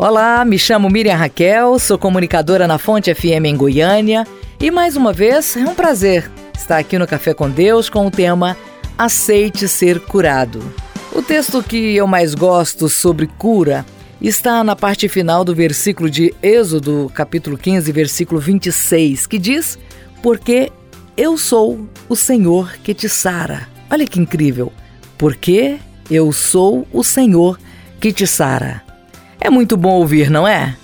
Olá, me chamo Miriam Raquel, sou comunicadora na Fonte FM em Goiânia e mais uma vez é um prazer estar aqui no Café com Deus com o tema Aceite Ser Curado. O texto que eu mais gosto sobre cura está na parte final do versículo de Êxodo, capítulo 15, versículo 26, que diz: Porque eu sou o Senhor que te sara. Olha que incrível! Porque eu sou o Senhor que te sara. É muito bom ouvir, não é?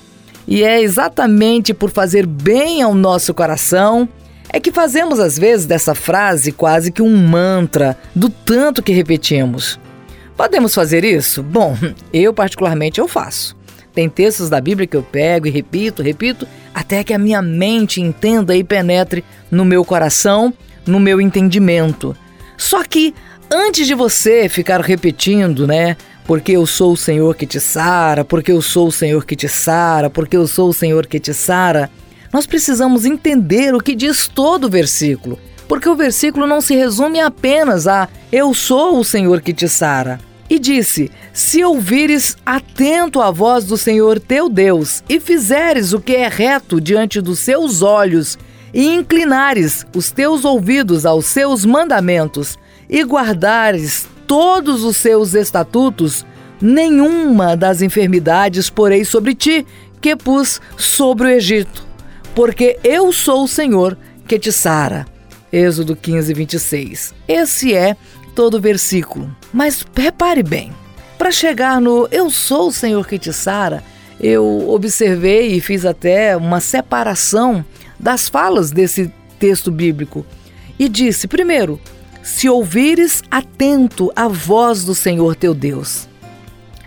E é exatamente por fazer bem ao nosso coração é que fazemos às vezes dessa frase quase que um mantra do tanto que repetimos. Podemos fazer isso? Bom, eu particularmente eu faço. Tem textos da Bíblia que eu pego e repito, repito, até que a minha mente entenda e penetre no meu coração, no meu entendimento. Só que antes de você ficar repetindo, né, porque eu sou o Senhor que te sara, porque eu sou o Senhor que te sara, porque eu sou o Senhor que te sara. Nós precisamos entender o que diz todo o versículo, porque o versículo não se resume apenas a eu sou o Senhor que te sara. E disse: Se ouvires atento a voz do Senhor teu Deus, e fizeres o que é reto diante dos seus olhos, e inclinares os teus ouvidos aos seus mandamentos, e guardares todos os seus estatutos, nenhuma das enfermidades porei sobre ti, que pus sobre o Egito, porque eu sou o Senhor que te sara. Êxodo 15, 26. Esse é todo o versículo. Mas repare bem, para chegar no Eu sou o Senhor que te sara, eu observei e fiz até uma separação das falas desse texto bíblico. E disse, primeiro, se ouvires atento a voz do Senhor teu Deus.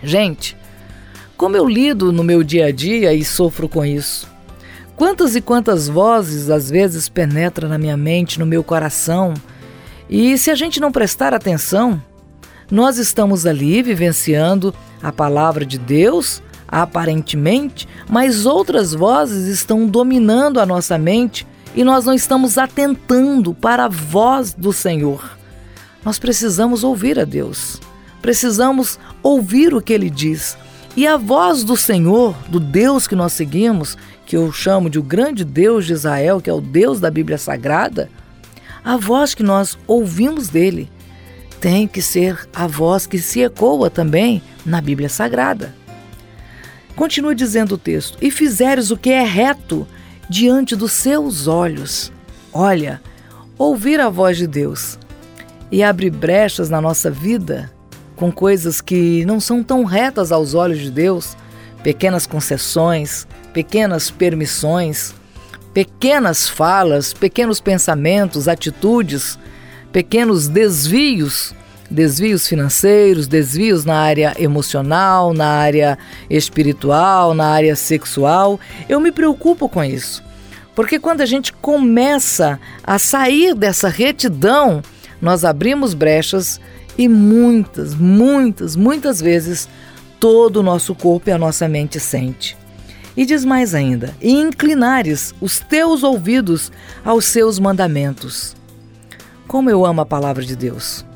Gente, como eu lido no meu dia a dia e sofro com isso. Quantas e quantas vozes às vezes penetram na minha mente, no meu coração, e se a gente não prestar atenção, nós estamos ali vivenciando a palavra de Deus, aparentemente, mas outras vozes estão dominando a nossa mente e nós não estamos atentando para a voz do Senhor. Nós precisamos ouvir a Deus, precisamos ouvir o que Ele diz. E a voz do Senhor, do Deus que nós seguimos, que eu chamo de o grande Deus de Israel, que é o Deus da Bíblia Sagrada, a voz que nós ouvimos dele tem que ser a voz que se ecoa também na Bíblia Sagrada. Continua dizendo o texto: E fizeres o que é reto diante dos seus olhos. Olha, ouvir a voz de Deus e abrir brechas na nossa vida com coisas que não são tão retas aos olhos de Deus, pequenas concessões, pequenas permissões, pequenas falas, pequenos pensamentos, atitudes, pequenos desvios, desvios financeiros, desvios na área emocional, na área espiritual, na área sexual. Eu me preocupo com isso. Porque quando a gente começa a sair dessa retidão, nós abrimos brechas e muitas, muitas, muitas vezes todo o nosso corpo e a nossa mente sente. E diz mais ainda: e inclinares os teus ouvidos aos seus mandamentos. Como eu amo a palavra de Deus.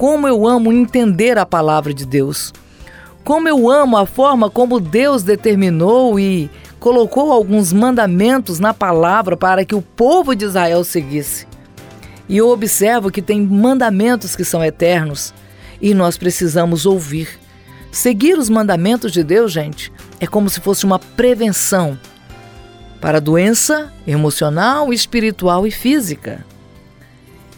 Como eu amo entender a palavra de Deus. Como eu amo a forma como Deus determinou e colocou alguns mandamentos na palavra para que o povo de Israel seguisse. E eu observo que tem mandamentos que são eternos e nós precisamos ouvir. Seguir os mandamentos de Deus, gente, é como se fosse uma prevenção para doença emocional, espiritual e física.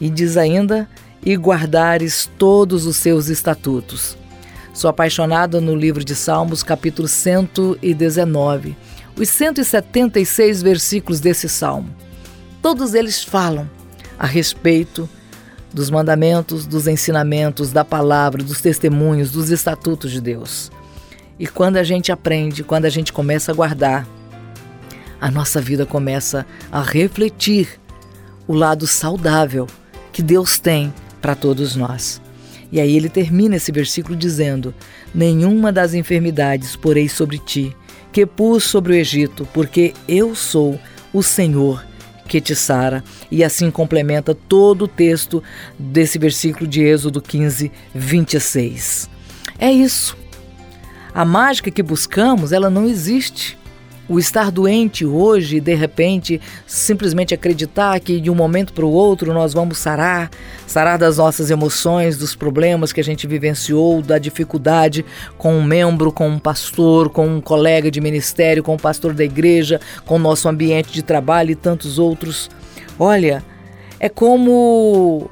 E diz ainda: e guardares todos os seus estatutos. Sou apaixonada no livro de Salmos, capítulo 119, os 176 versículos desse salmo. Todos eles falam a respeito dos mandamentos, dos ensinamentos, da palavra, dos testemunhos, dos estatutos de Deus. E quando a gente aprende, quando a gente começa a guardar, a nossa vida começa a refletir o lado saudável que Deus tem para todos nós. E aí ele termina esse versículo dizendo: Nenhuma das enfermidades porei sobre ti, que pus sobre o Egito, porque eu sou o Senhor que te sara. E assim complementa todo o texto desse versículo de Êxodo 15, 26. É isso. A mágica que buscamos, ela não existe. O estar doente hoje de repente simplesmente acreditar que de um momento para o outro nós vamos sarar, sarar das nossas emoções, dos problemas que a gente vivenciou, da dificuldade com um membro, com um pastor, com um colega de ministério, com um pastor da igreja, com o nosso ambiente de trabalho e tantos outros. Olha, é como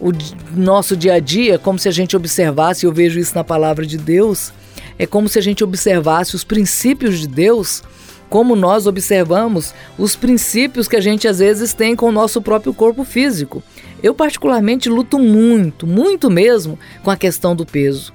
o nosso dia a dia, como se a gente observasse, eu vejo isso na palavra de Deus, é como se a gente observasse os princípios de Deus, como nós observamos os princípios que a gente às vezes tem com o nosso próprio corpo físico. Eu, particularmente, luto muito, muito mesmo, com a questão do peso.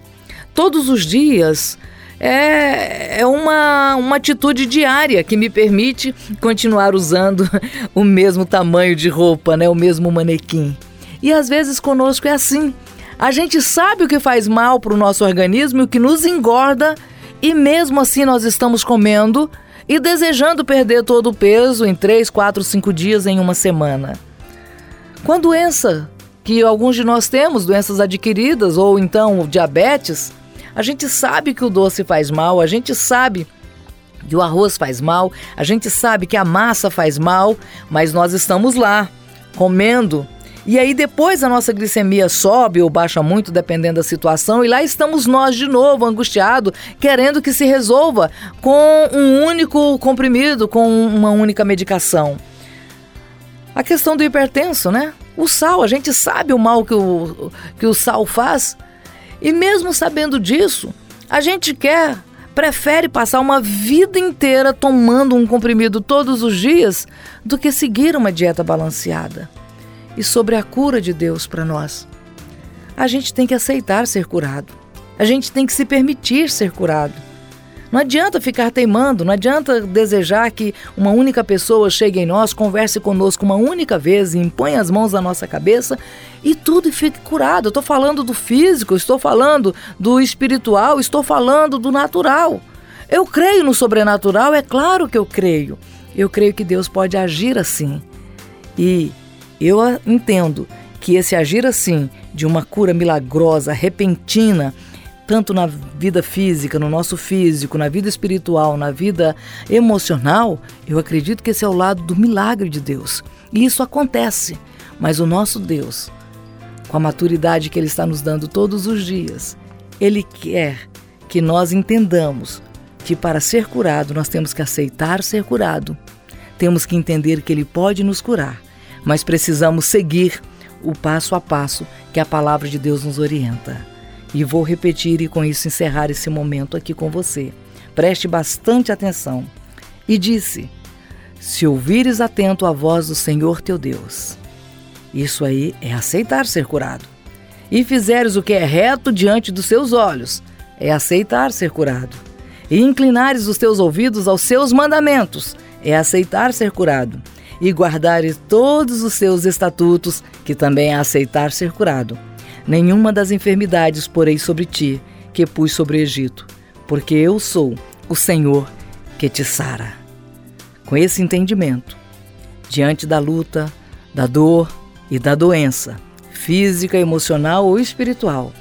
Todos os dias é, é uma, uma atitude diária que me permite continuar usando o mesmo tamanho de roupa, né? o mesmo manequim. E às vezes conosco é assim. A gente sabe o que faz mal para o nosso organismo e o que nos engorda, e mesmo assim nós estamos comendo e desejando perder todo o peso em 3, 4, 5 dias em uma semana. Com a doença que alguns de nós temos, doenças adquiridas ou então diabetes, a gente sabe que o doce faz mal, a gente sabe que o arroz faz mal, a gente sabe que a massa faz mal, mas nós estamos lá comendo e aí depois a nossa glicemia sobe ou baixa muito, dependendo da situação, e lá estamos nós de novo, angustiado, querendo que se resolva com um único comprimido, com uma única medicação. A questão do hipertenso, né? O sal, a gente sabe o mal que o, que o sal faz, e mesmo sabendo disso, a gente quer, prefere passar uma vida inteira tomando um comprimido todos os dias do que seguir uma dieta balanceada e sobre a cura de Deus para nós. A gente tem que aceitar ser curado. A gente tem que se permitir ser curado. Não adianta ficar teimando, não adianta desejar que uma única pessoa chegue em nós, converse conosco uma única vez e imponha as mãos na nossa cabeça e tudo fique curado. estou falando do físico, estou falando do espiritual, estou falando do natural. Eu creio no sobrenatural, é claro que eu creio. Eu creio que Deus pode agir assim. E eu entendo que esse agir assim, de uma cura milagrosa, repentina, tanto na vida física, no nosso físico, na vida espiritual, na vida emocional, eu acredito que esse é o lado do milagre de Deus. E isso acontece, mas o nosso Deus, com a maturidade que Ele está nos dando todos os dias, Ele quer que nós entendamos que para ser curado nós temos que aceitar ser curado, temos que entender que Ele pode nos curar mas precisamos seguir o passo a passo que a palavra de Deus nos orienta. E vou repetir e com isso encerrar esse momento aqui com você. Preste bastante atenção. E disse: Se ouvires atento a voz do Senhor teu Deus. Isso aí é aceitar ser curado. E fizeres o que é reto diante dos seus olhos, é aceitar ser curado. E inclinares os teus ouvidos aos seus mandamentos, é aceitar ser curado e guardares todos os seus estatutos, que também é aceitar ser curado. Nenhuma das enfermidades porei sobre ti, que pus sobre o Egito, porque eu sou o Senhor que te sara. Com esse entendimento, diante da luta, da dor e da doença, física, emocional ou espiritual,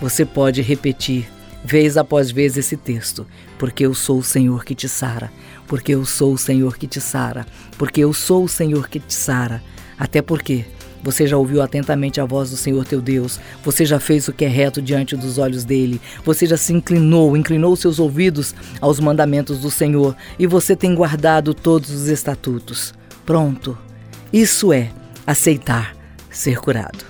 você pode repetir vez após vez esse texto, porque eu sou o Senhor que te sara, porque eu sou o Senhor que te sara, porque eu sou o Senhor que te sara. Até porque você já ouviu atentamente a voz do Senhor teu Deus, você já fez o que é reto diante dos olhos dele, você já se inclinou, inclinou seus ouvidos aos mandamentos do Senhor e você tem guardado todos os estatutos. Pronto. Isso é aceitar ser curado.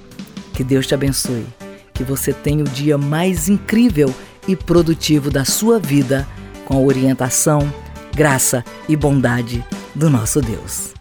Que Deus te abençoe. Que você tenha o dia mais incrível e produtivo da sua vida com a orientação, graça e bondade do nosso Deus.